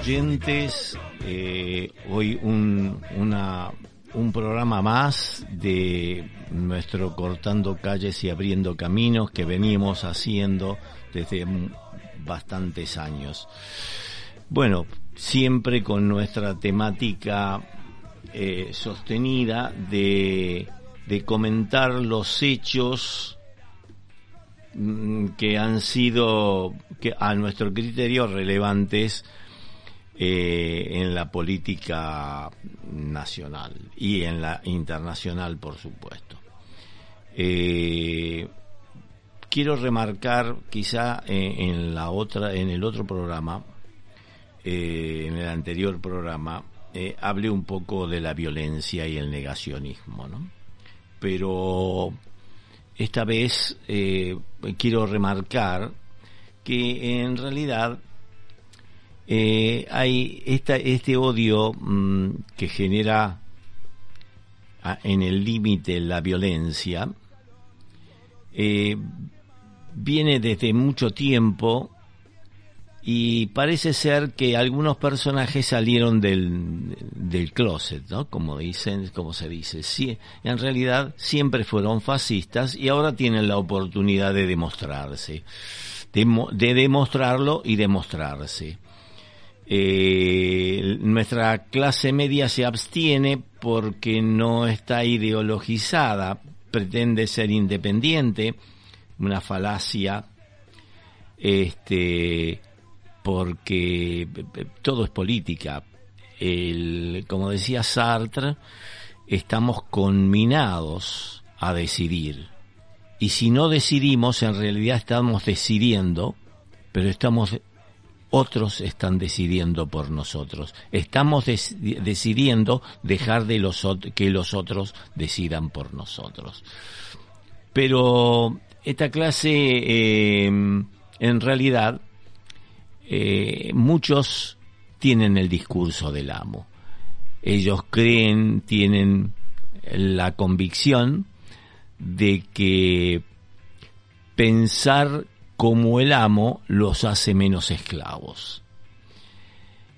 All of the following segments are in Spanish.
Oyentes. Eh, hoy un, una, un programa más de nuestro Cortando Calles y Abriendo Caminos que venimos haciendo desde bastantes años. Bueno, siempre con nuestra temática eh, sostenida de, de comentar los hechos mm, que han sido que a nuestro criterio relevantes eh, en la política nacional y en la internacional, por supuesto. Eh, quiero remarcar, quizá eh, en la otra, en el otro programa, en el anterior programa, hablé un poco de la violencia y el negacionismo, ¿no? Pero esta vez quiero remarcar que en realidad eh, hay esta, este odio mm, que genera en el límite la violencia, eh, viene desde mucho tiempo y parece ser que algunos personajes salieron del, del closet, ¿no? Como dicen, como se dice. Sí, en realidad siempre fueron fascistas y ahora tienen la oportunidad de demostrarse, de demostrarlo y demostrarse. Eh, nuestra clase media se abstiene porque no está ideologizada, pretende ser independiente, una falacia, este, porque todo es política. Como decía Sartre, estamos conminados a decidir. Y si no decidimos, en realidad estamos decidiendo, pero estamos otros están decidiendo por nosotros. Estamos decidiendo dejar de los que los otros decidan por nosotros. Pero esta clase, eh, en realidad, eh, muchos tienen el discurso del amo. Ellos creen, tienen la convicción de que pensar como el amo los hace menos esclavos.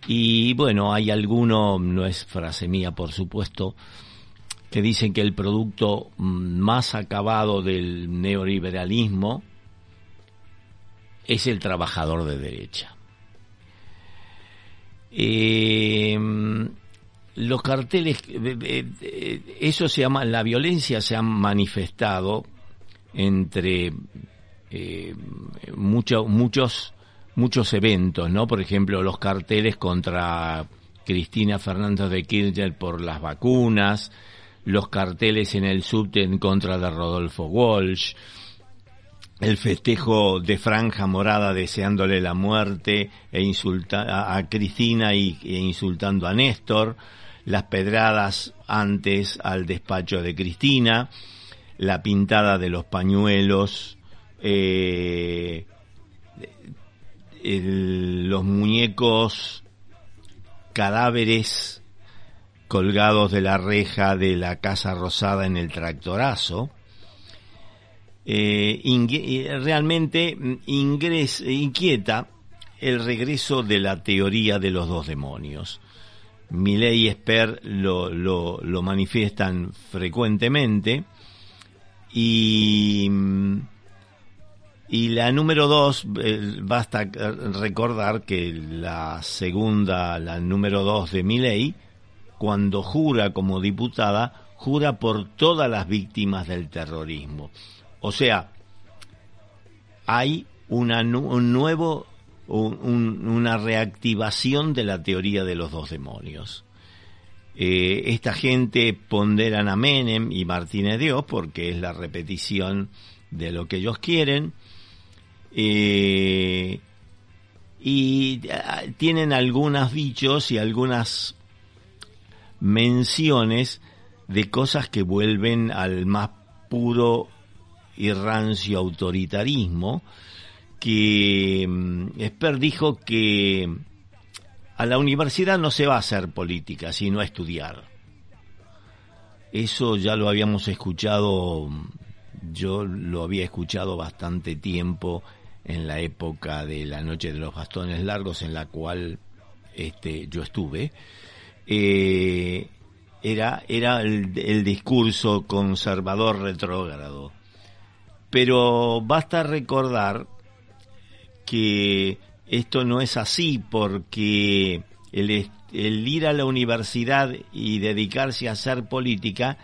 Y bueno, hay alguno, no es frase mía por supuesto, que dicen que el producto más acabado del neoliberalismo es el trabajador de derecha. Eh, los carteles, eh, eh, eso se llama, la violencia se ha manifestado entre eh, muchos muchos eventos, ¿no? Por ejemplo, los carteles contra Cristina Fernández de Kirchner por las vacunas, los carteles en el subte en contra de Rodolfo Walsh, el festejo de Franja Morada deseándole la muerte e insulta a, Cristina y, e insultando a Néstor, las pedradas antes al despacho de Cristina, la pintada de los pañuelos eh, los muñecos cadáveres colgados de la reja de la Casa Rosada en el tractorazo. Eh, realmente inquieta el regreso de la teoría de los dos demonios. Milley y Esper lo, lo, lo manifiestan frecuentemente y y la número dos, eh, basta recordar que la segunda, la número dos de mi ley, cuando jura como diputada, jura por todas las víctimas del terrorismo. O sea, hay una, un nuevo, una reactivación de la teoría de los dos demonios. Eh, esta gente ponderan a Menem y Martínez Dios porque es la repetición de lo que ellos quieren eh, y ah, tienen algunos dichos y algunas menciones de cosas que vuelven al más puro y rancio autoritarismo, que mm, Esper dijo que a la universidad no se va a hacer política, sino a estudiar. Eso ya lo habíamos escuchado, yo lo había escuchado bastante tiempo en la época de la Noche de los Bastones Largos, en la cual este, yo estuve, eh, era, era el, discurso conservador retrógrado. Pero basta recordar que esto no es así porque el, el, ir a la universidad y dedicarse a hacer política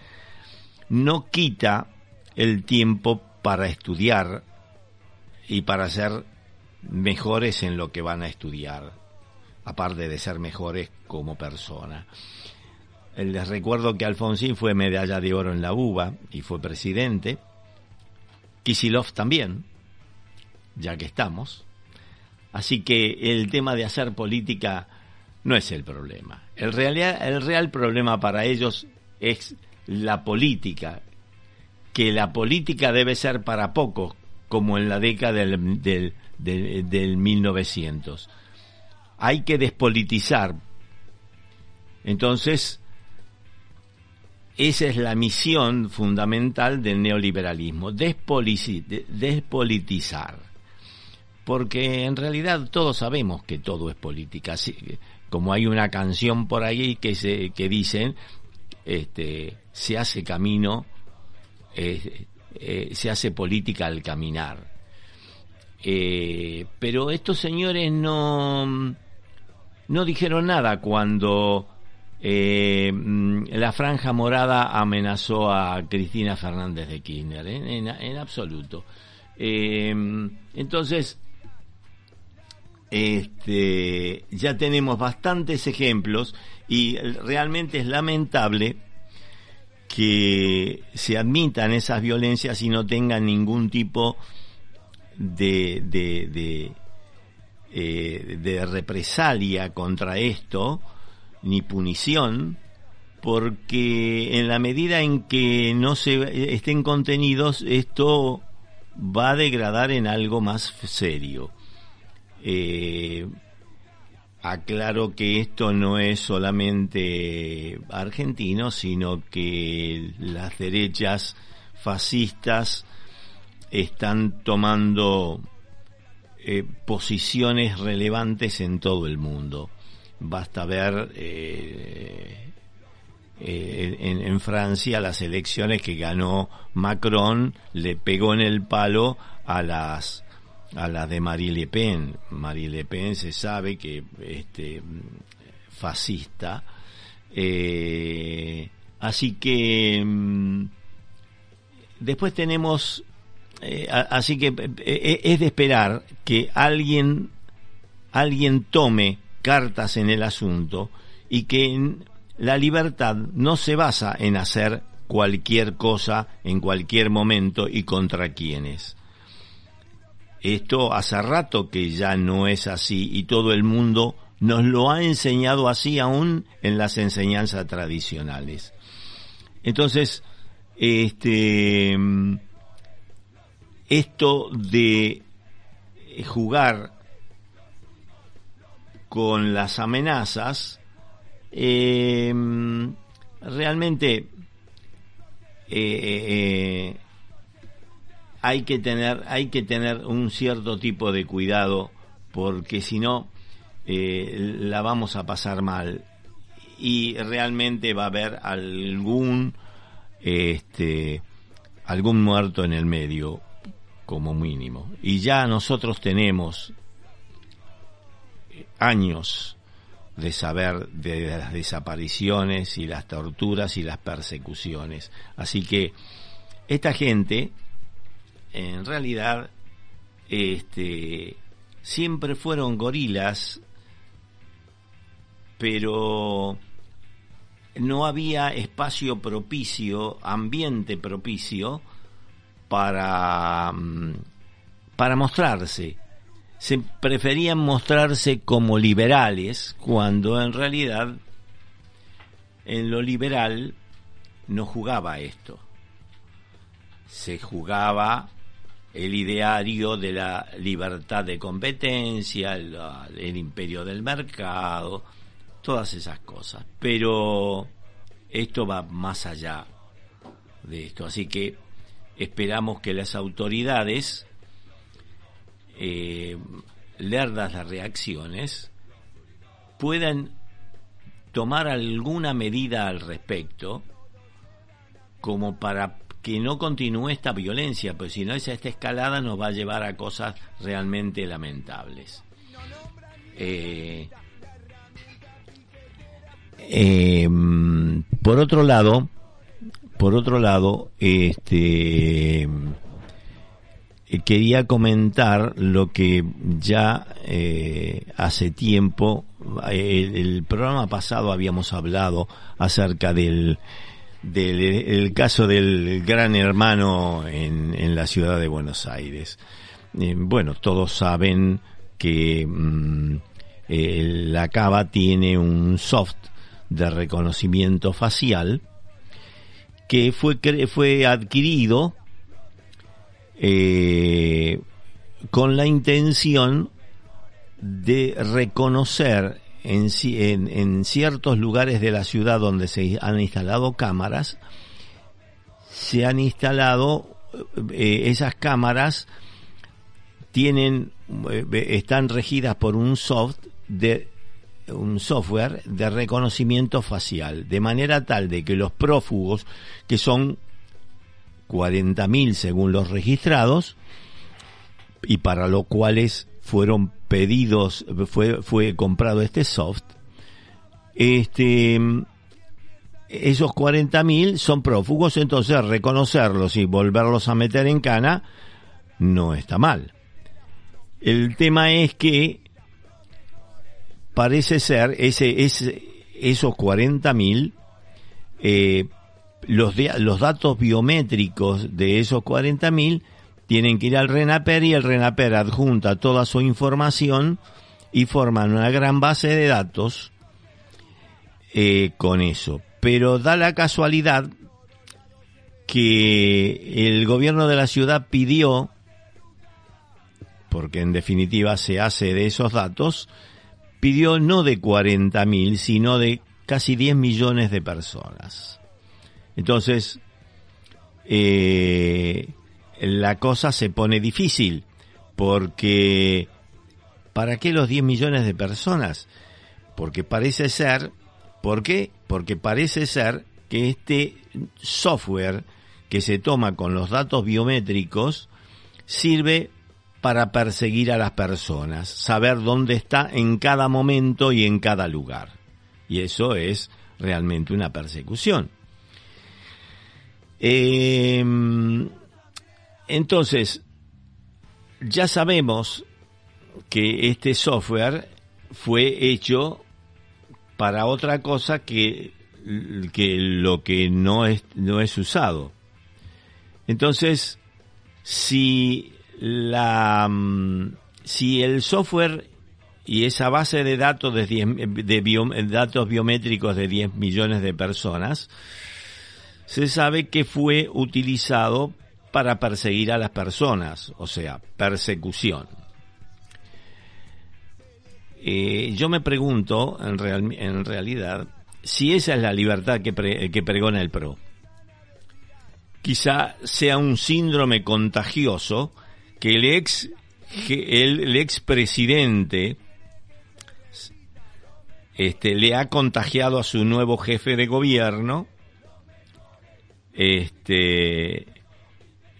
no quita el tiempo para estudiar y para ser mejores en lo que van a estudiar, aparte de ser mejores como persona. Les recuerdo que Alfonsín fue medalla de oro en la UBA y fue presidente. Kisilov también, ya que estamos. Así que el tema de hacer política no es el problema. El real, el real problema para ellos es la política, que la política debe ser para pocos, como en la década del, del, del, del 1900. Hay que despolitizar. Entonces, esa es la misión fundamental del neoliberalismo, despolitizar. Porque en realidad todos sabemos que todo es política. Como hay una canción por ahí que, se, que dicen, este, se hace camino, eh, se hace política al caminar. Eh, pero estos señores no, no dijeron nada cuando eh, mm, la franja morada amenazó a Cristina Fernández de Kirchner, ¿eh? en, absoluto. Entonces, este, ya tenemos bastantes ejemplos y realmente es lamentable que se admitan esas violencias y no tengan ningún tipo de, de, de represalia contra esto ni punición, porque en la medida en que no se estén contenidos, esto va a degradar en algo más serio. Eh, aclaro que esto no es solamente argentino, sino que las derechas fascistas están tomando eh, posiciones relevantes en todo el mundo. Basta ver eh, eh, en, Francia las elecciones que ganó Macron, le pegó en el palo a las a las de Marie Le Pen. Marie Le Pen se sabe que este fascista. Eh, así que mm, después tenemos así que es de esperar que alguien alguien tome cartas en el asunto y que la libertad no se basa en hacer cualquier cosa en cualquier momento y contra quienes. Esto hace rato que ya no es así y todo el mundo nos lo ha enseñado así aún en las enseñanzas tradicionales. Entonces, este, esto de jugar con las amenazas, eh, realmente eh, eh, hay que tener hay que tener un cierto tipo de cuidado porque si no la vamos a pasar mal y realmente va a haber algún este algún muerto en el medio como mínimo y ya nosotros tenemos años de saber de las desapariciones y las torturas y las persecuciones. Así que esta gente, en realidad, este, siempre fueron gorilas, pero no había espacio propicio, ambiente propicio para, mm, para mostrarse se preferían mostrarse como liberales cuando en realidad en lo liberal no jugaba esto. Se jugaba el ideario de la libertad de competencia, el, imperio del mercado, todas esas cosas. Pero esto va más allá de esto. Así que esperamos que las autoridades eh, lerdas las reacciones, puedan tomar alguna medida al respecto como para que no continúe esta violencia, pues si no esa esta escalada nos va a llevar a cosas realmente lamentables. Eh, em, por otro lado, por otro lado, este quería comentar lo que ya eh, hace tiempo, el, el, programa pasado habíamos hablado acerca del, del caso del gran hermano en, en, la ciudad de Buenos Aires. Eh, bueno, todos saben que mm, la Cava tiene un soft de reconocimiento facial que fue, fue adquirido eh, con la intención de reconocer en, en, en, ciertos lugares de la ciudad donde se han instalado cámaras, se han instalado eh, esas cámaras tienen eh, están regidas por un soft de un software de reconocimiento facial, de manera tal de que los prófugos, que son 40.000 según los registrados, y para lo cuales fueron pedidos, fue, fue comprado este soft, este, esos 40.000 son prófugos, entonces reconocerlos y volverlos a meter en cana no está mal. El tema es que parece ser ese, esos 40.000 eh, los, los datos biométricos de esos 40.000 tienen que ir al RENAPER y el RENAPER adjunta toda su información y forman una gran base de datos eh, con eso. Pero da la casualidad que el gobierno de la ciudad pidió, porque en definitiva se hace de esos datos, pidió no de 40.000, sino de casi 10 millones de personas. Entonces, eh, la cosa se pone difícil, porque ¿para qué los 10 millones de personas? Porque parece ser, ¿por qué? Porque parece ser que este software que se toma con los datos biométricos sirve para perseguir a las personas, saber dónde está en cada momento y en cada lugar. Y eso es realmente una persecución. Eh, entonces, ya sabemos que este software fue hecho para otra cosa que, que lo que no es, no es usado. Entonces, si la, si el software y esa base de datos de, de datos biométricos de 10 millones de personas se sabe que fue utilizado para perseguir a las personas, o sea, persecución. Eh, yo me pregunto, en, en, realidad, si esa es la libertad que, que pregona el PRO. Quizá sea un síndrome contagioso que el ex, el ex presidente este, le ha contagiado a su nuevo jefe de gobierno este,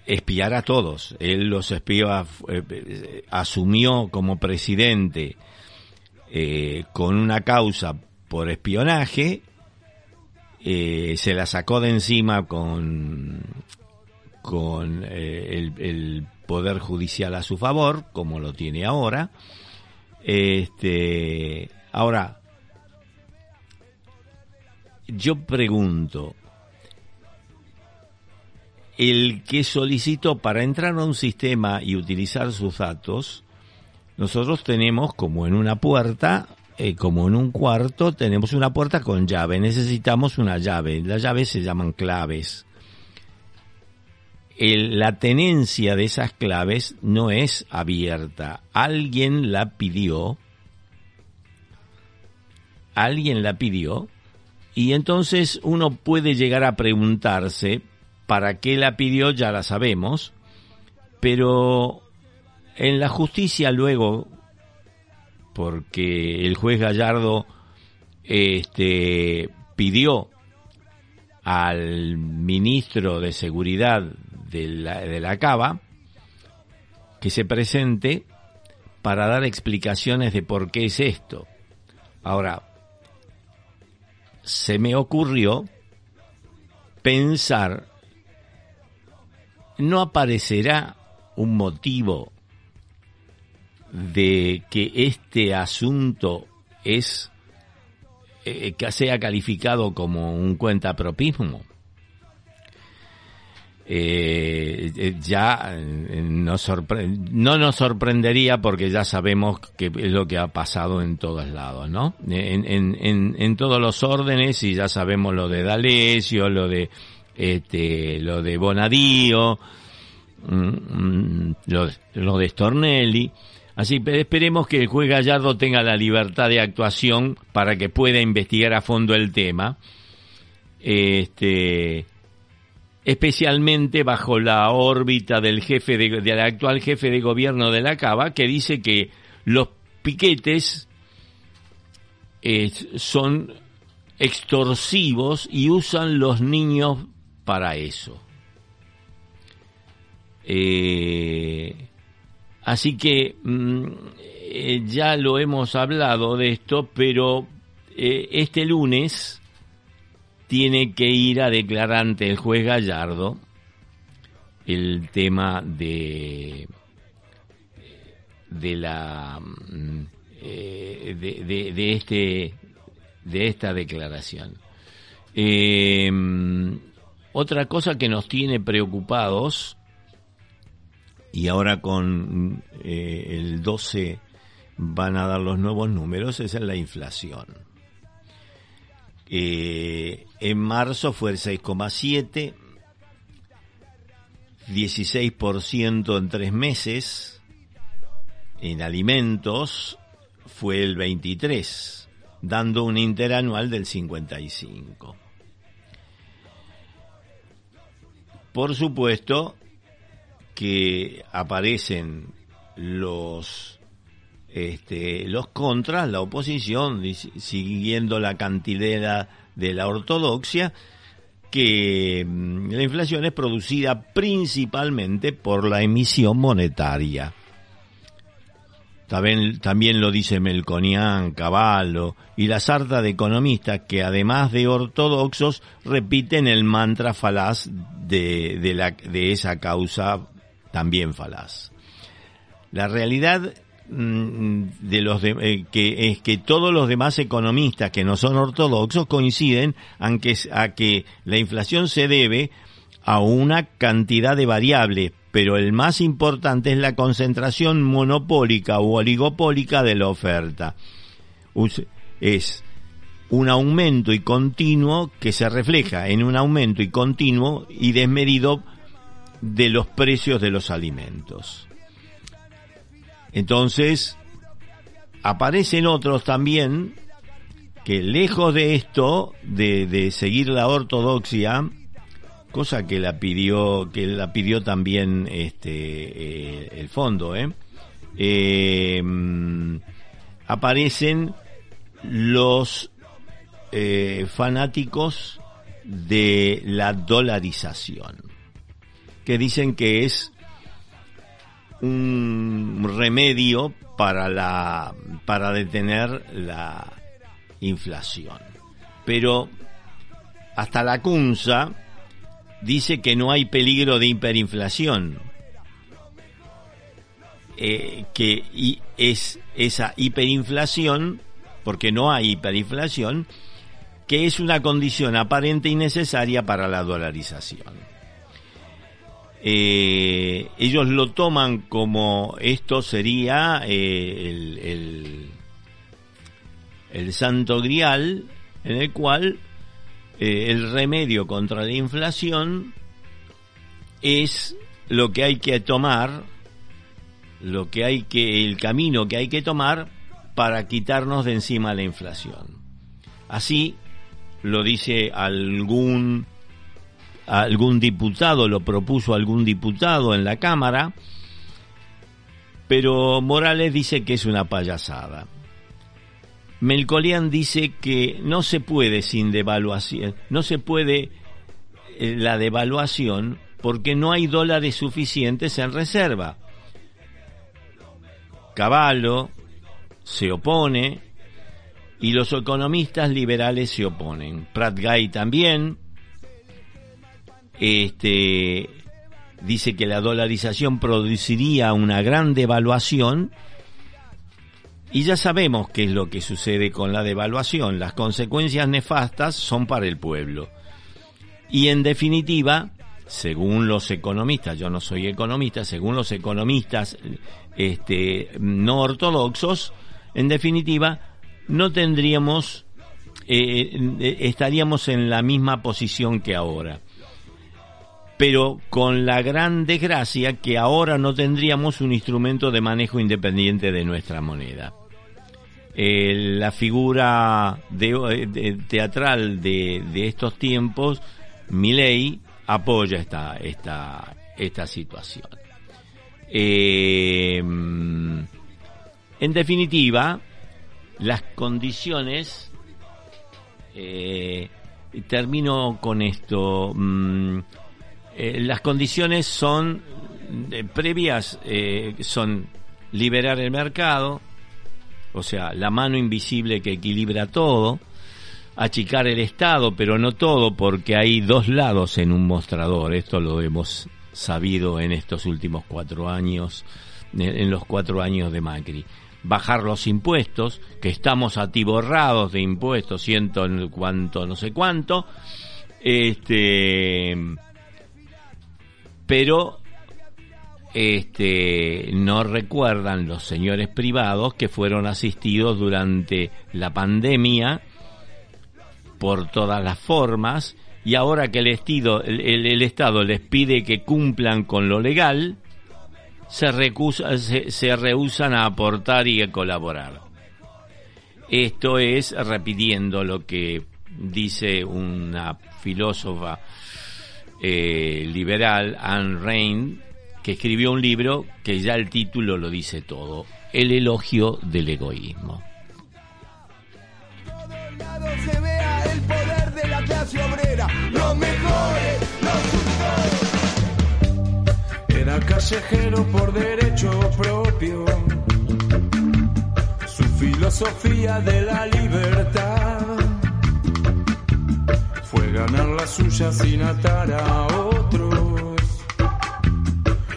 espiar a todos. Él los espió, eh, asumió como presidente eh, con una causa por espionaje, eh, se la sacó de encima con, con el, el, poder judicial a su favor, como lo tiene ahora. Este, ahora, yo pregunto, el que solicitó para entrar a un sistema y utilizar sus datos, nosotros tenemos como en una puerta, eh, como en un cuarto, tenemos una puerta con llave. Necesitamos una llave. Las llaves se llaman claves. la tenencia de esas claves no es abierta. Alguien la pidió. Alguien la pidió. Y entonces uno puede llegar a preguntarse, para qué la pidió ya la sabemos, pero en la justicia luego, porque el juez Gallardo este, pidió al ministro de Seguridad de la, de la Cava que se presente para dar explicaciones de por qué es esto. Ahora, se me ocurrió pensar, ¿no aparecerá un motivo de que este asunto es eh, que sea calificado como un cuentapropismo? Eh, eh, ya nos no nos sorprendería porque ya sabemos que es lo que ha pasado en todos lados, ¿no? En, en, en, todos los órdenes y ya sabemos lo de D'Alessio, lo de este, lo de Bonadío, mm, mm, lo, de Stornelli. Así esperemos que el juez Gallardo tenga la libertad de actuación para que pueda investigar a fondo el tema. Este, especialmente bajo la órbita del jefe de, actual jefe de gobierno de la Cava, que dice que los piquetes eh, son extorsivos y usan los niños para eso. Eh, así que mm, eh, ya lo hemos hablado de esto, pero este lunes tiene que ir a declarar ante el juez Gallardo el tema de de la mm, eh, de, este de esta declaración eh, otra cosa que nos tiene preocupados y ahora con eh, el 12 van a dar los nuevos números es la inflación eh, en marzo fue el 6,7, 16% en tres meses. En alimentos fue el 23, dando un interanual del 55. Por supuesto que aparecen los este, los contras, la oposición, siguiendo la cantidad de la ortodoxia, que mm, la inflación es producida principalmente por la emisión monetaria. También, lo dice Melconian, Caballo y la sarta de economistas que además de ortodoxos repiten el mantra falaz de, de, la, de esa causa también falaz. La realidad Mm, de los eh, que es que todos los demás economistas que no son ortodoxos coinciden en que, a que la inflación se debe a una cantidad de variables, pero el más importante es la concentración monopólica o oligopólica de la oferta. Es un aumento y continuo que se refleja en un aumento y continuo y desmedido de los precios de los alimentos. Entonces, aparecen otros también que lejos de esto, de, seguir la ortodoxia, cosa que la pidió, que la pidió también este eh, el fondo, ¿eh? Eh, aparecen los fanáticos de la dolarización, que dicen que es un remedio para la para detener la inflación. Pero hasta la CUNSA dice que no hay peligro de hiperinflación. Eh, que es esa hiperinflación, porque no hay hiperinflación, que es una condición aparente y necesaria para la dolarización. Eh, ellos lo toman como esto sería eh, el, el, santo grial en el cual eh, el remedio contra la inflación es lo que hay que tomar, lo que hay que, el camino que hay que tomar para quitarnos de encima la inflación. Así lo dice algún algún diputado, lo propuso algún diputado en la Cámara, pero Morales dice que es una payasada. Melcolian dice que no se puede sin devaluación, no se puede eh, la devaluación porque no hay dólares suficientes en reserva. Caballo se opone y los economistas liberales se oponen. Pratt Guy también. Este dice que la dolarización produciría una gran devaluación y ya sabemos qué es lo que sucede con la devaluación. Las consecuencias nefastas son para el pueblo. Y en definitiva, según los economistas, yo no soy economista, según los economistas este, no ortodoxos, en definitiva, no tendríamos, eh, eh, estaríamos en la misma posición que ahora pero con la gran desgracia que ahora no tendríamos un instrumento de manejo independiente de nuestra moneda. la figura teatral de, estos tiempos, Milei, apoya esta, esta, esta situación. Eh, en definitiva, las condiciones, eh, termino con esto, mm, eh, las condiciones son eh, previas, eh, son liberar el mercado, o sea, la mano invisible que equilibra todo, achicar el Estado, pero no todo, porque hay dos lados en un mostrador, esto lo hemos sabido en estos últimos cuatro años, en los cuatro años de Macri. Bajar los impuestos, que estamos atiborrados de impuestos, ciento cuánto, no sé cuánto, este pero este, no recuerdan los señores privados que fueron asistidos durante la pandemia por todas las formas y ahora que el, Estado les pide que cumplan con lo legal, se, recusa, a aportar y a colaborar. Esto es repitiendo lo que dice una filósofa eh, liberal, Anne Rain, que escribió un libro que ya el título lo dice todo, El elogio del egoísmo. Era callejero por derecho propio, su filosofía de la libertad fue ganar la suya sin atar a otros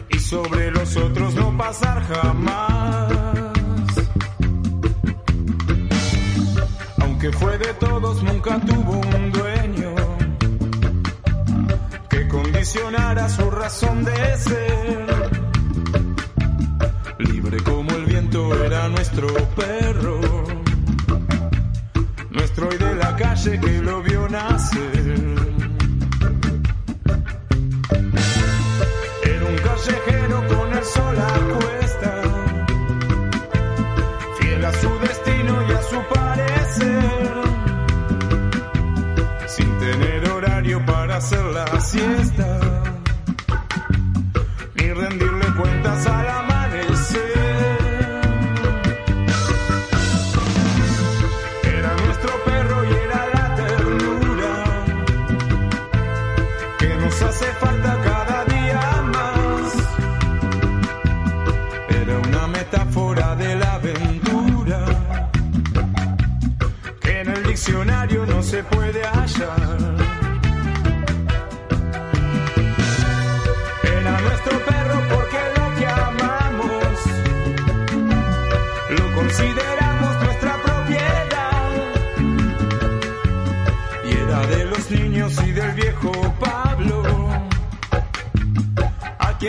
y sobre los otros no pasar jamás. Aunque fue de todos, nunca tuvo un dueño que condicionara su razón de ser. Libre como el viento era nuestro perro nuestro y de la calle que lo vio nacer. Era un callejero con el sol a cuesta, fiel a su destino y a su parecer, sin tener horario para hacer la siesta, ni rendirle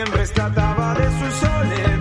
quien rescataba de su soledad.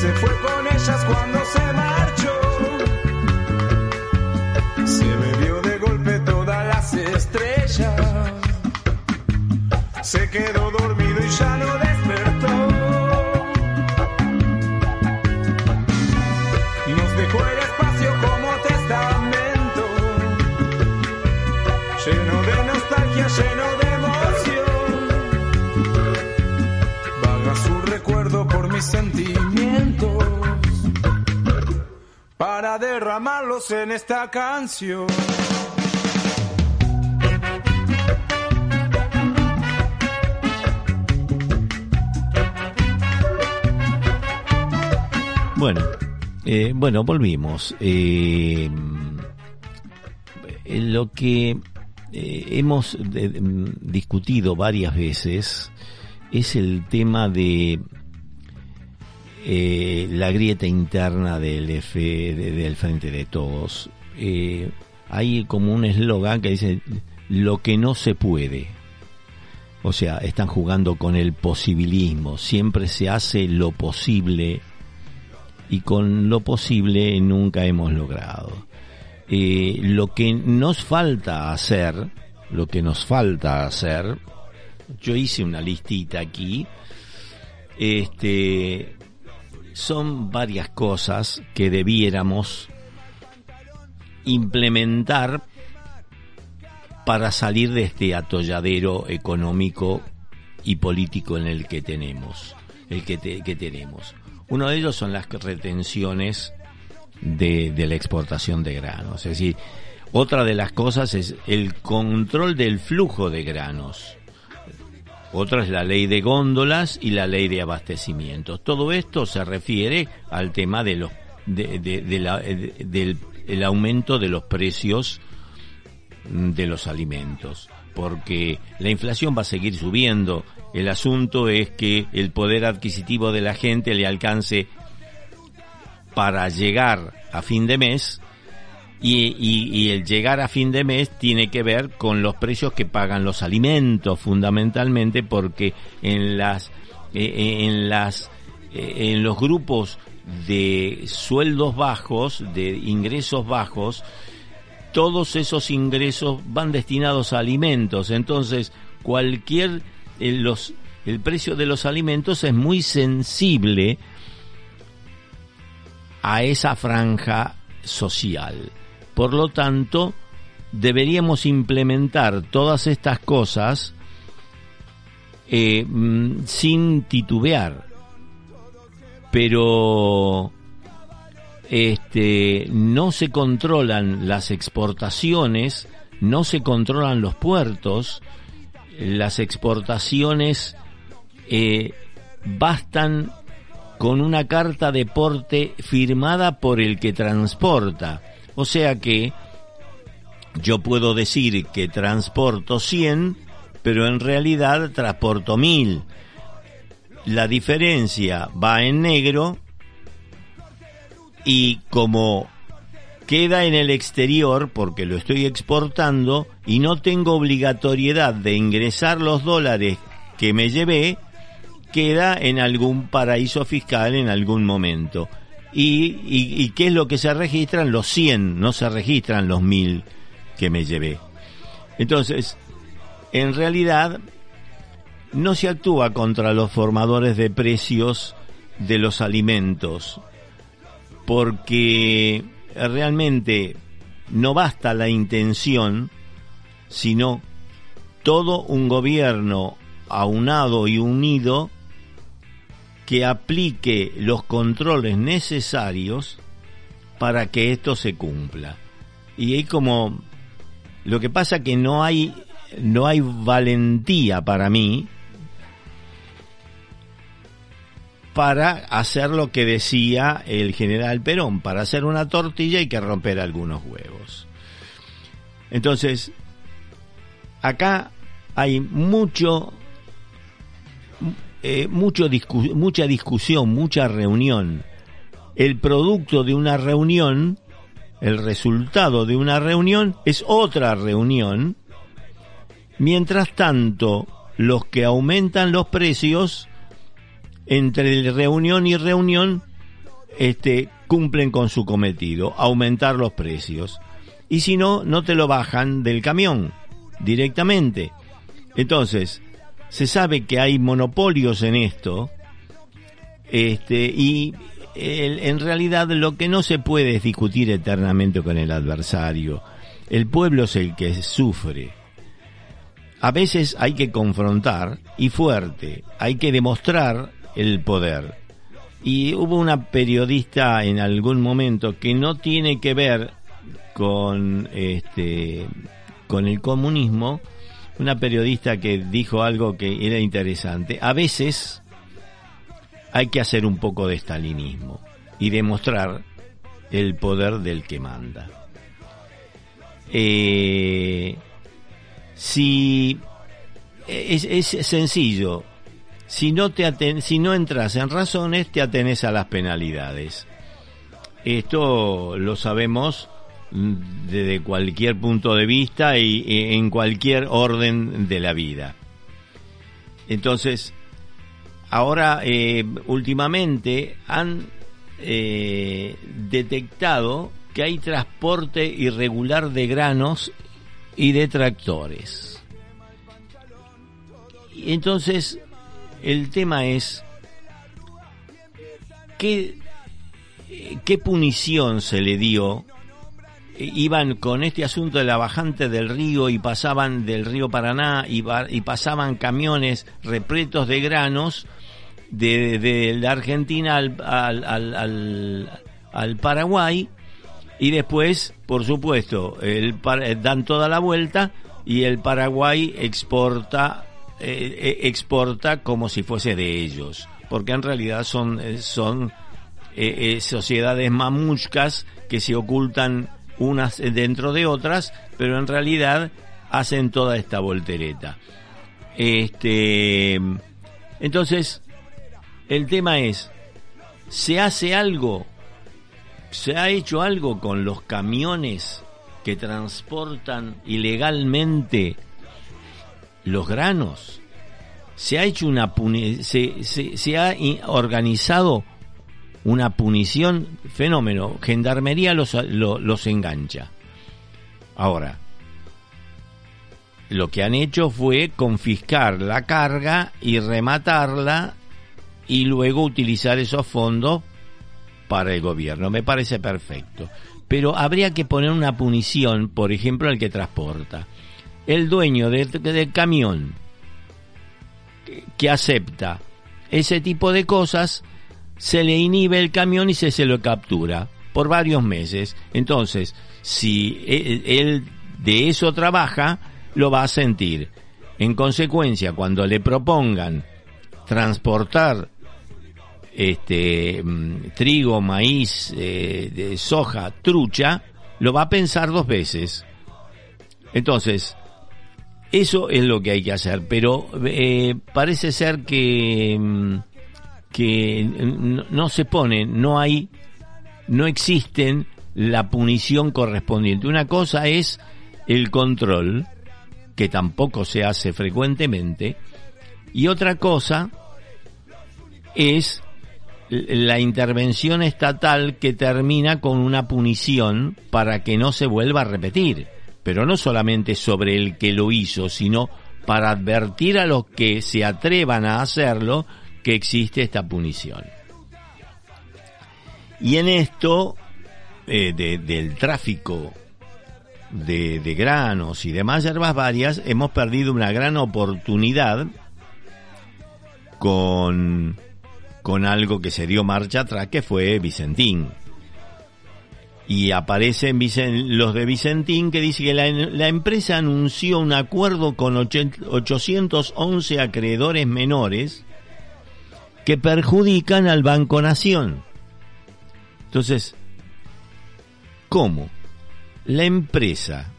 Se fue con ellas cuando se marchó. Se bebió de golpe todas las estrellas. Se quedó dormido y ya no despertó. Nos dejó el espacio como testamento. Lleno de nostalgia, lleno de emoción. Vaga su recuerdo por mis sentidos. Derramarlos en esta canción. Bueno, eh, bueno, volvimos. Eh, lo que eh, hemos mm, discutido varias veces es el tema de la grieta interna del, F, del Frente de Todos. hay como un eslogan que dice lo que no se puede. O sea, están jugando con el posibilismo. Siempre se hace lo posible y con lo posible nunca hemos logrado. Eh, lo que nos falta hacer, lo que nos falta hacer, yo hice una listita aquí, este, son varias cosas que debiéramos implementar para salir de este atolladero económico y político en el que tenemos, el que, que tenemos. Uno de ellos son las retenciones de, la exportación de granos. Es decir, otra de las cosas es el control del flujo de granos. Otra es la ley de góndolas y la ley de abastecimientos. Todo esto se refiere al tema de los del el aumento de los precios de los alimentos, porque la inflación va a seguir subiendo el asunto es que el poder adquisitivo de la gente le alcance para llegar a fin de mes y, el llegar a fin de mes tiene que ver con los precios que pagan los alimentos fundamentalmente porque en las eh, eh, en las eh, en los grupos de sueldos bajos de ingresos bajos todos esos ingresos van destinados a alimentos entonces cualquier los, el precio de los alimentos es muy sensible a esa franja social. Por lo tanto, deberíamos implementar todas estas cosas eh, mm, sin titubear. Pero este, no se controlan las exportaciones, no se controlan los puertos, las exportaciones eh, bastan con una carta de porte firmada por el que transporta. O sea que yo puedo decir que transporto 100, pero en realidad transporto 1000. La diferencia va en negro y como queda en el exterior porque lo estoy exportando y no tengo obligatoriedad de ingresar los dólares que me llevé, queda en algún paraíso fiscal en algún momento. ¿Y, qué es lo que se registran? Los 100, no se registran los 1000 que me llevé. Entonces, en realidad, no se actúa contra los formadores de precios de los alimentos, porque realmente no basta la intención, sino todo un gobierno aunado y unido que aplique los controles necesarios para que esto se cumpla. Y hay como lo que pasa que no hay no hay valentía para mí para hacer lo que decía el general Perón, para hacer una tortilla hay que romper algunos huevos. Entonces, acá hay mucho, eh, mucho mucha discusión, mucha reunión. El producto de una reunión, el resultado de una reunión es otra reunión. Mientras tanto, los que aumentan los precios entre reunión y reunión este, cumplen con su cometido, aumentar los precios. Y si no, no te lo bajan del camión directamente. Entonces, se sabe que hay monopolios en esto, este, y en realidad lo que no se puede es discutir eternamente con el adversario. El pueblo es el que sufre. A veces hay que confrontar y fuerte, hay que demostrar el poder. Y hubo una periodista en algún momento que no tiene que ver con este con el comunismo, una periodista que dijo algo que era interesante. A veces hay que hacer un poco de estalinismo y demostrar el poder del que manda. Eh, si es, es, sencillo, si no te si no entras en razones, te atenes a las penalidades. Esto lo sabemos desde cualquier punto de vista y, en cualquier orden de la vida. Entonces, ahora eh, últimamente han eh, detectado que hay transporte irregular de granos y de tractores. Y entonces, el tema es, ¿qué, ¿qué punición se le dio iban con este asunto de la bajante del río y pasaban del río Paraná y, y pasaban camiones repletos de granos de, la Argentina al, al, al, Paraguay y después, por supuesto, el, dan toda la vuelta y el Paraguay exporta eh, eh, exporta como si fuese de ellos, porque en realidad son son eh, sociedades mamuchcas que se ocultan unas dentro de otras, pero en realidad hacen toda esta voltereta. Este, entonces, el tema es, ¿se hace algo? ¿Se ha hecho algo con los camiones que transportan ilegalmente los granos? ¿Se ha hecho una se, se, se ha organizado una punición, fenómeno, gendarmería los, engancha. Ahora, lo que han hecho fue confiscar la carga y rematarla y luego utilizar esos fondos para el gobierno. Me parece perfecto. Pero habría que poner una punición, por ejemplo, al que transporta. El dueño del camión que acepta ese tipo de cosas se le inhibe el camión y se, se lo captura por varios meses. Entonces, si él, de eso trabaja, lo va a sentir. En consecuencia, cuando le propongan transportar este mm, trigo, maíz, eh, de soja, trucha, lo va a pensar dos veces. Entonces, eso es lo que hay que hacer, pero eh, parece ser que mm, que no, se pone, no hay, no existen la punición correspondiente. Una cosa es el control, que tampoco se hace frecuentemente, y otra cosa es la intervención estatal que termina con una punición para que no se vuelva a repetir, pero no solamente sobre el que lo hizo, sino para advertir a los que se atrevan a hacerlo que existe esta punición. Y en esto eh, del tráfico de, granos y demás hierbas varias, hemos perdido una gran oportunidad con, con algo que se dio marcha atrás, que fue Vicentín. Y aparecen los de Vicentín que dice que la, la empresa anunció un acuerdo con 811 acreedores menores que perjudican al Banco Nación. Entonces, ¿cómo? La empresa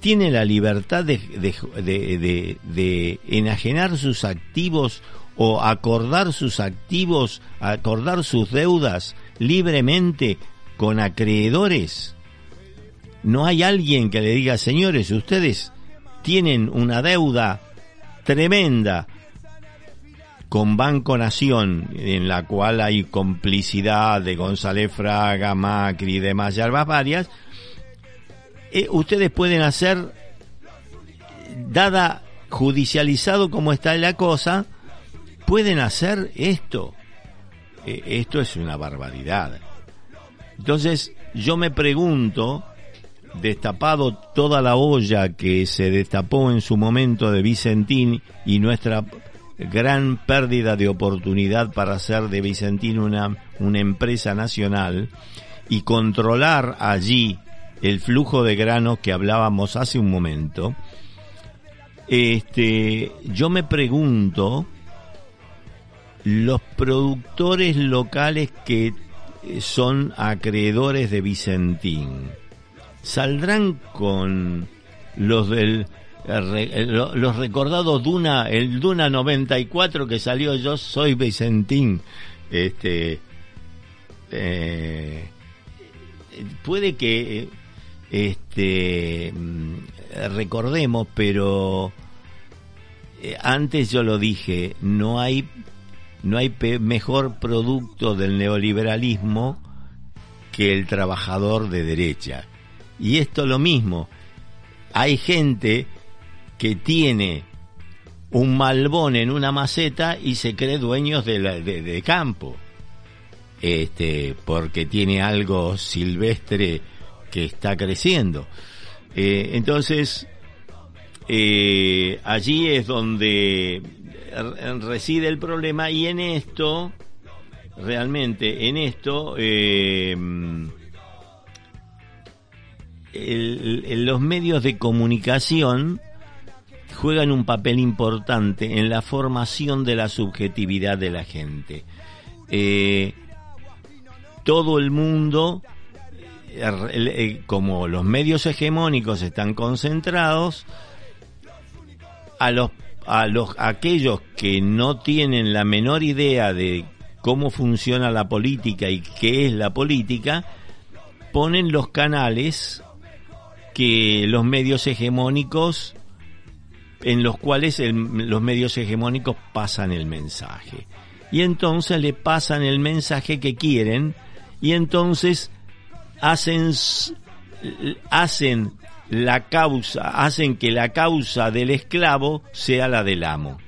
tiene la libertad de, de, enajenar sus activos o acordar sus activos, acordar sus deudas libremente con acreedores. No hay alguien que le diga, señores, ustedes tienen una deuda tremenda, con Banco Nación, en la cual hay complicidad de González Fraga, Macri y demás yerbas varias, eh, ustedes pueden hacer, dada judicializado como está la cosa, pueden hacer esto. Eh, esto es una barbaridad. Entonces, yo me pregunto, destapado toda la olla que se destapó en su momento de Vicentín y nuestra gran pérdida de oportunidad para hacer de Vicentino una, una empresa nacional y controlar allí el flujo de grano que hablábamos hace un momento, este, yo me pregunto, los productores locales que son acreedores de Vicentín, ¿saldrán con los del los recordados Duna, el Duna 94 que salió Yo Soy Vicentín, este, eh, puede que este mm, recordemos, pero eh, antes yo lo dije, no hay no hay mejor producto del neoliberalismo que el trabajador de derecha. Y esto lo mismo. Hay gente que tiene un malbón en una maceta y se cree dueños de, de campo. Este, porque tiene algo silvestre que está creciendo. Eh, entonces, eh, allí es donde reside el problema y en esto, realmente, en esto, eh, los medios de comunicación juegan un papel importante en la formación de la subjetividad de la gente. todo el mundo eh, como los medios hegemónicos están concentrados, a los a los aquellos que no tienen la menor idea de cómo funciona la política y qué es la política, ponen los canales que los medios hegemónicos en los cuales los medios hegemónicos pasan el mensaje. Y entonces le pasan el mensaje que quieren y entonces hacen, hacen la causa, hacen que la causa del esclavo sea la del amo.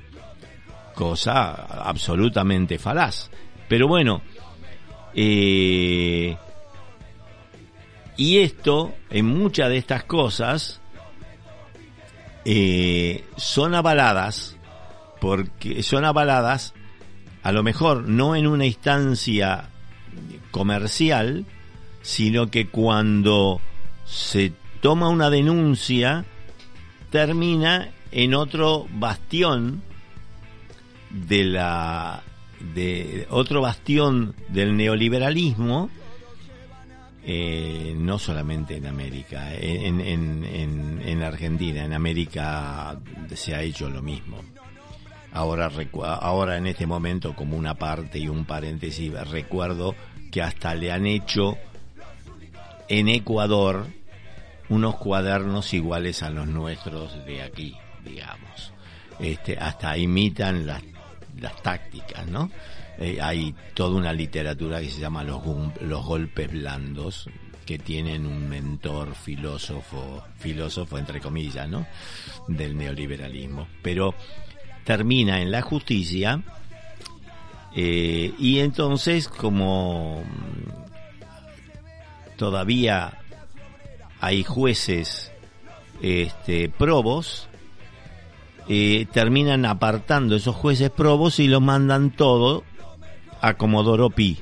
Cosa absolutamente falaz. Pero bueno, eh, y esto, en muchas de estas cosas, eh, son avaladas, porque son avaladas, a lo mejor no en una instancia comercial, sino que cuando se toma una denuncia, termina en otro bastión de la de otro bastión del neoliberalismo eh, no solamente en América en, en, en, en, Argentina en América se ha hecho lo mismo ahora ahora en este momento como una parte y un paréntesis recuerdo que hasta le han hecho en Ecuador unos cuadernos iguales a los nuestros de aquí, digamos. Este, hasta imitan las, las tácticas, ¿no? Eh, hay toda una literatura que se llama los, los golpes blandos, que tienen un mentor filósofo, filósofo entre comillas, ¿no? Del neoliberalismo. Pero termina en la justicia eh, y entonces como todavía hay jueces este, probos, eh, terminan apartando esos jueces probos y lo mandan todo a Comodoro Pi,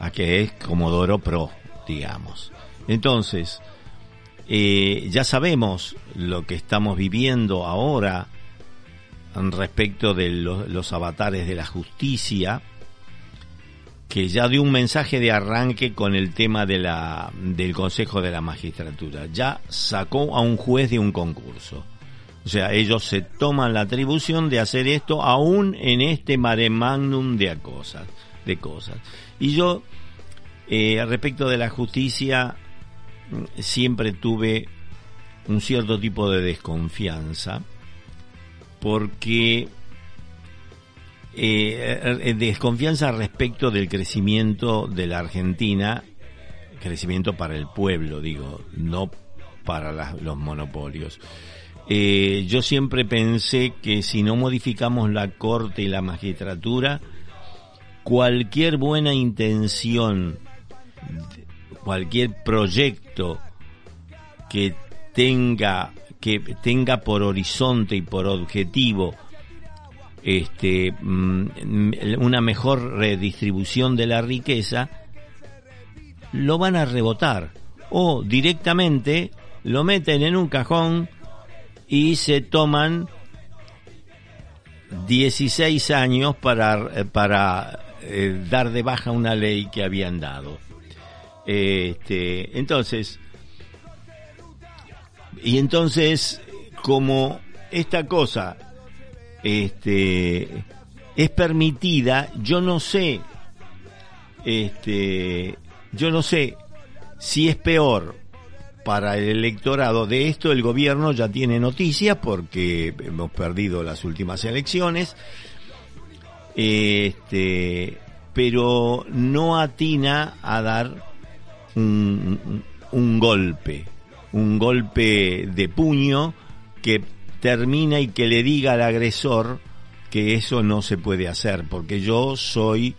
a que es Comodoro Pro, digamos. Entonces, eh, ya sabemos lo que estamos viviendo ahora respecto de los avatares de la justicia, que ya dio un mensaje de arranque con el tema de la, del Consejo de la Magistratura. Ya sacó a un juez de un concurso. O sea, ellos se toman la atribución de hacer esto aún en este mare magnum de cosas. De cosas. Y yo, eh, respecto de la justicia, siempre tuve un cierto tipo de desconfianza, porque eh, eh, desconfianza respecto del crecimiento de la Argentina, crecimiento para el pueblo, digo, no para los monopolios. Eh, yo siempre pensé que si no modificamos la corte y la magistratura, cualquier buena intención, cualquier proyecto que tenga que tenga por horizonte y por objetivo este, mm, una mejor redistribución de la riqueza, lo van a rebotar. O directamente lo meten en un cajón y se toman 16 años para, para eh, dar de baja una ley que habían dado. Este, entonces, y entonces, como esta cosa este, es permitida, yo no sé, este, yo no sé si es peor para el electorado. De esto, el gobierno ya tiene noticias porque hemos perdido las últimas elecciones, este, pero no atina a dar un, un golpe, un golpe de puño que termina y que le diga al agresor que eso no se puede hacer, porque yo soy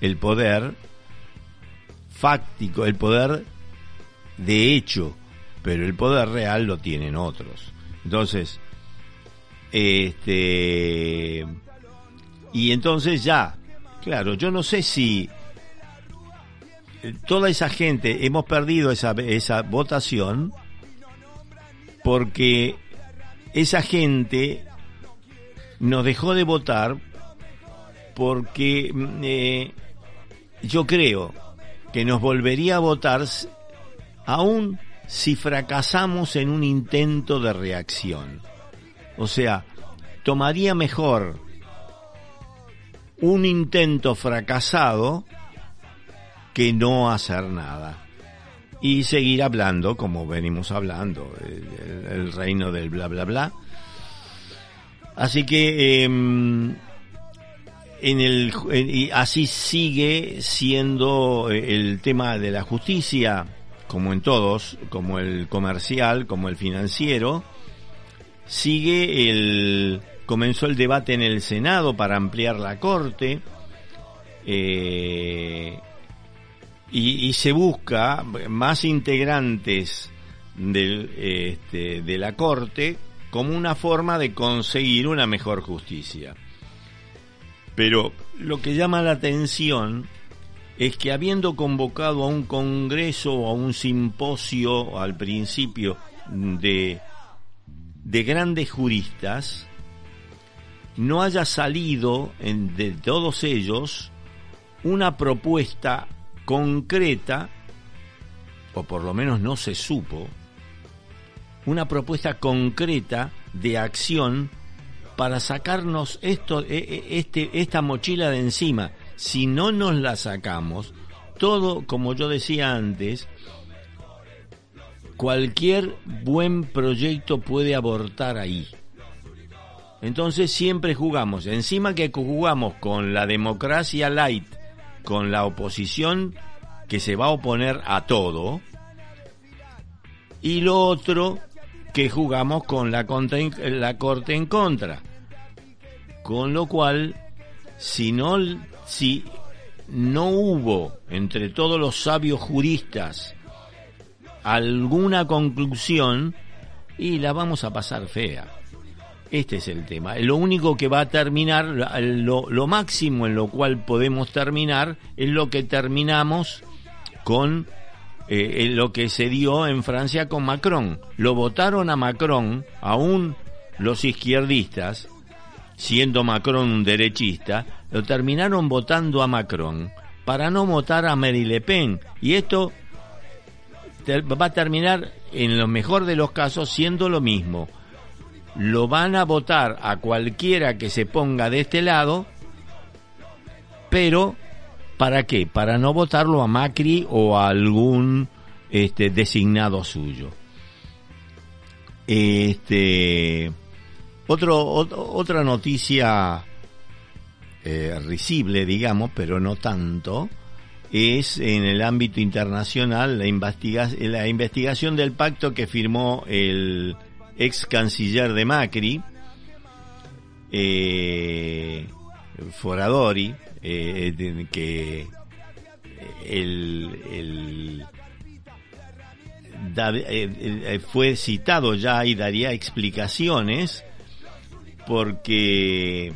el poder fáctico, el poder de hecho, pero el poder real lo tienen otros. Entonces, este, y entonces ya, claro, yo no sé si toda esa gente hemos perdido esa, esa votación porque esa gente nos dejó de votar porque mm, eh, yo creo que nos volvería a votar aún si fracasamos en un intento de reacción. O sea, tomaría mejor un intento fracasado que no hacer nada y seguir hablando como venimos hablando, el, reino del bla bla bla. Así que em, en el y así sigue siendo el tema de la justicia, como en todos, como el comercial, como el financiero, sigue el comenzó el debate en el Senado para ampliar la corte. Eh, y, se busca más integrantes del, este, de la Corte como una forma de conseguir una mejor justicia. Pero lo que llama la atención es que habiendo convocado a un congreso o a un simposio al principio de, de grandes juristas, no haya salido en, de todos ellos una propuesta concreta, o por lo menos no se supo, una propuesta concreta de acción para sacarnos esto, e, e, este, esta mochila de encima. Si no nos la sacamos, todo, como yo decía antes, cualquier buen proyecto puede abortar ahí. Entonces siempre jugamos, encima que jugamos con la democracia light con la oposición que se va a oponer a todo y lo otro que jugamos con la, la corte en contra. Con lo cual, si no, si no hubo entre todos los sabios juristas alguna conclusión, y la vamos a pasar fea. Este es el tema. Lo único que va a terminar, lo, máximo en lo cual podemos terminar, es lo que terminamos con eh, lo que se dio en Francia con Macron. Lo votaron a Macron, aún los izquierdistas, siendo Macron un derechista, lo terminaron votando a Macron para no votar a Marie Le Pen. Y esto va a terminar, en lo mejor de los casos, siendo lo mismo lo van a votar a cualquiera que se ponga de este lado, pero ¿para qué? Para no votarlo a Macri o a algún este, designado suyo. Este, otro, otra noticia eh, risible, digamos, pero no tanto, es en el ámbito internacional la, la investigación del pacto que firmó el ex canciller de Macri, eh, Foradori, eh, que el, eh, fue citado ya y daría explicaciones porque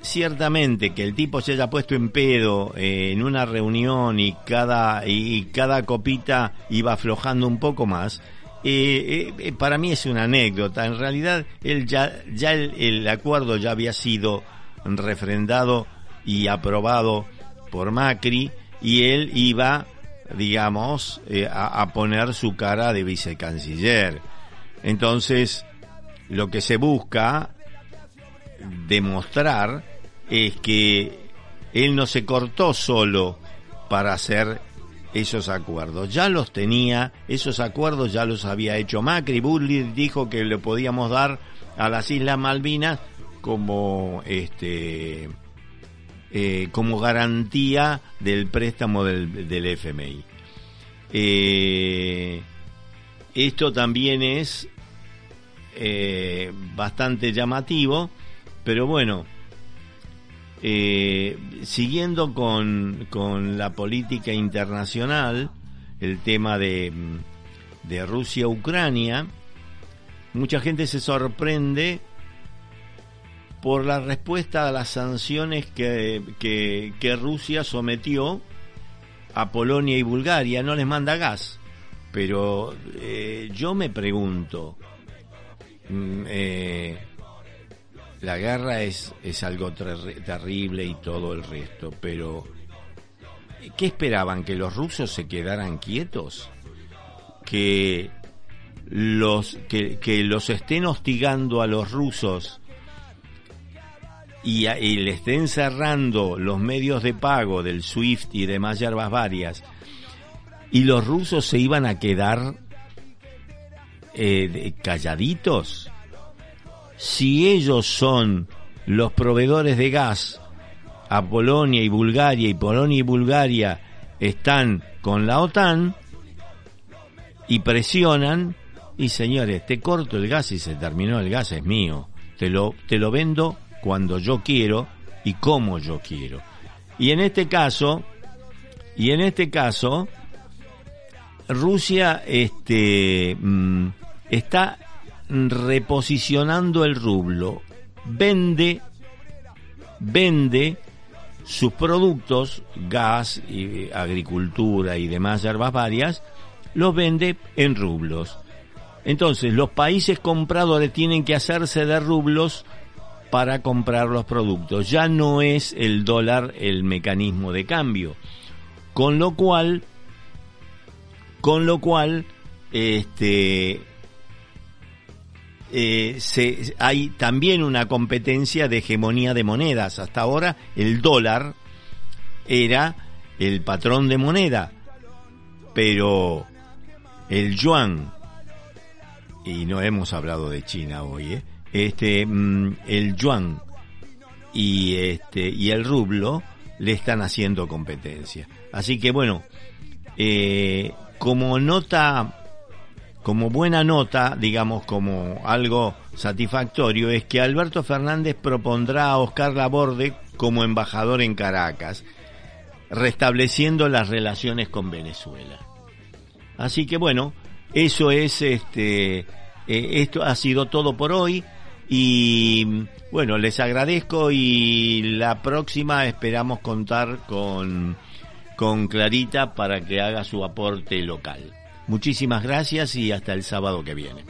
ciertamente que el tipo se haya puesto en pedo eh, en una reunión y cada y cada copita iba aflojando un poco más eh, eh, para mí es una anécdota. En realidad él ya ya el, acuerdo ya había sido refrendado y aprobado por Macri y él iba digamos a, a poner su cara de vicecanciller. Entonces lo que se busca demostrar es que él no se cortó solo para hacer esos acuerdos. Ya los tenía, esos acuerdos ya los había hecho Macri. Burley dijo que le podíamos dar a las Islas Malvinas como este eh, como garantía del préstamo del, del FMI. Eh, esto también es eh, bastante llamativo, pero bueno, eh, siguiendo con, con, la política internacional, el tema de, de Rusia-Ucrania, mucha gente se sorprende por la respuesta a las sanciones que, que, Rusia sometió a Polonia y Bulgaria. No les manda gas. Pero eh, yo me pregunto, eh, la guerra es, es algo terrible y todo el resto, pero ¿qué esperaban? ¿Que los rusos se quedaran quietos? ¿Que los, que, los estén hostigando a los rusos y, y, le estén cerrando los medios de pago del SWIFT y demás yerbas varias y los rusos se iban a quedar eh, calladitos? si ellos son los proveedores de gas a Polonia y Bulgaria y Polonia y Bulgaria están con la OTAN y presionan y señores, te corto el gas y se terminó el gas es mío. Te lo te lo vendo cuando yo quiero y como yo quiero. Y en este caso y en este caso Rusia este mm, está reposicionando el rublo, vende, vende sus productos, gas, agricultura y demás hierbas varias, los vende en rublos. Entonces, los países compradores tienen que hacerse de rublos para comprar los productos. Ya no es el dólar el mecanismo de cambio. Con lo cual, con lo cual, este, eh, se, hay también una competencia de hegemonía de monedas. Hasta ahora el dólar era el patrón de moneda, pero el yuan, y no hemos hablado de China hoy, ¿eh? este, mm, el yuan y, este, y el rublo le están haciendo competencia. Así que bueno, eh, como nota como buena nota, digamos como algo satisfactorio, es que Alberto Fernández propondrá a Oscar Laborde como embajador en Caracas, restableciendo las relaciones con Venezuela. Así que bueno, eso es este, eh, esto ha sido todo por hoy y bueno, les agradezco y la próxima esperamos contar con, con Clarita para que haga su aporte local. Muchísimas gracias y hasta el sábado que viene.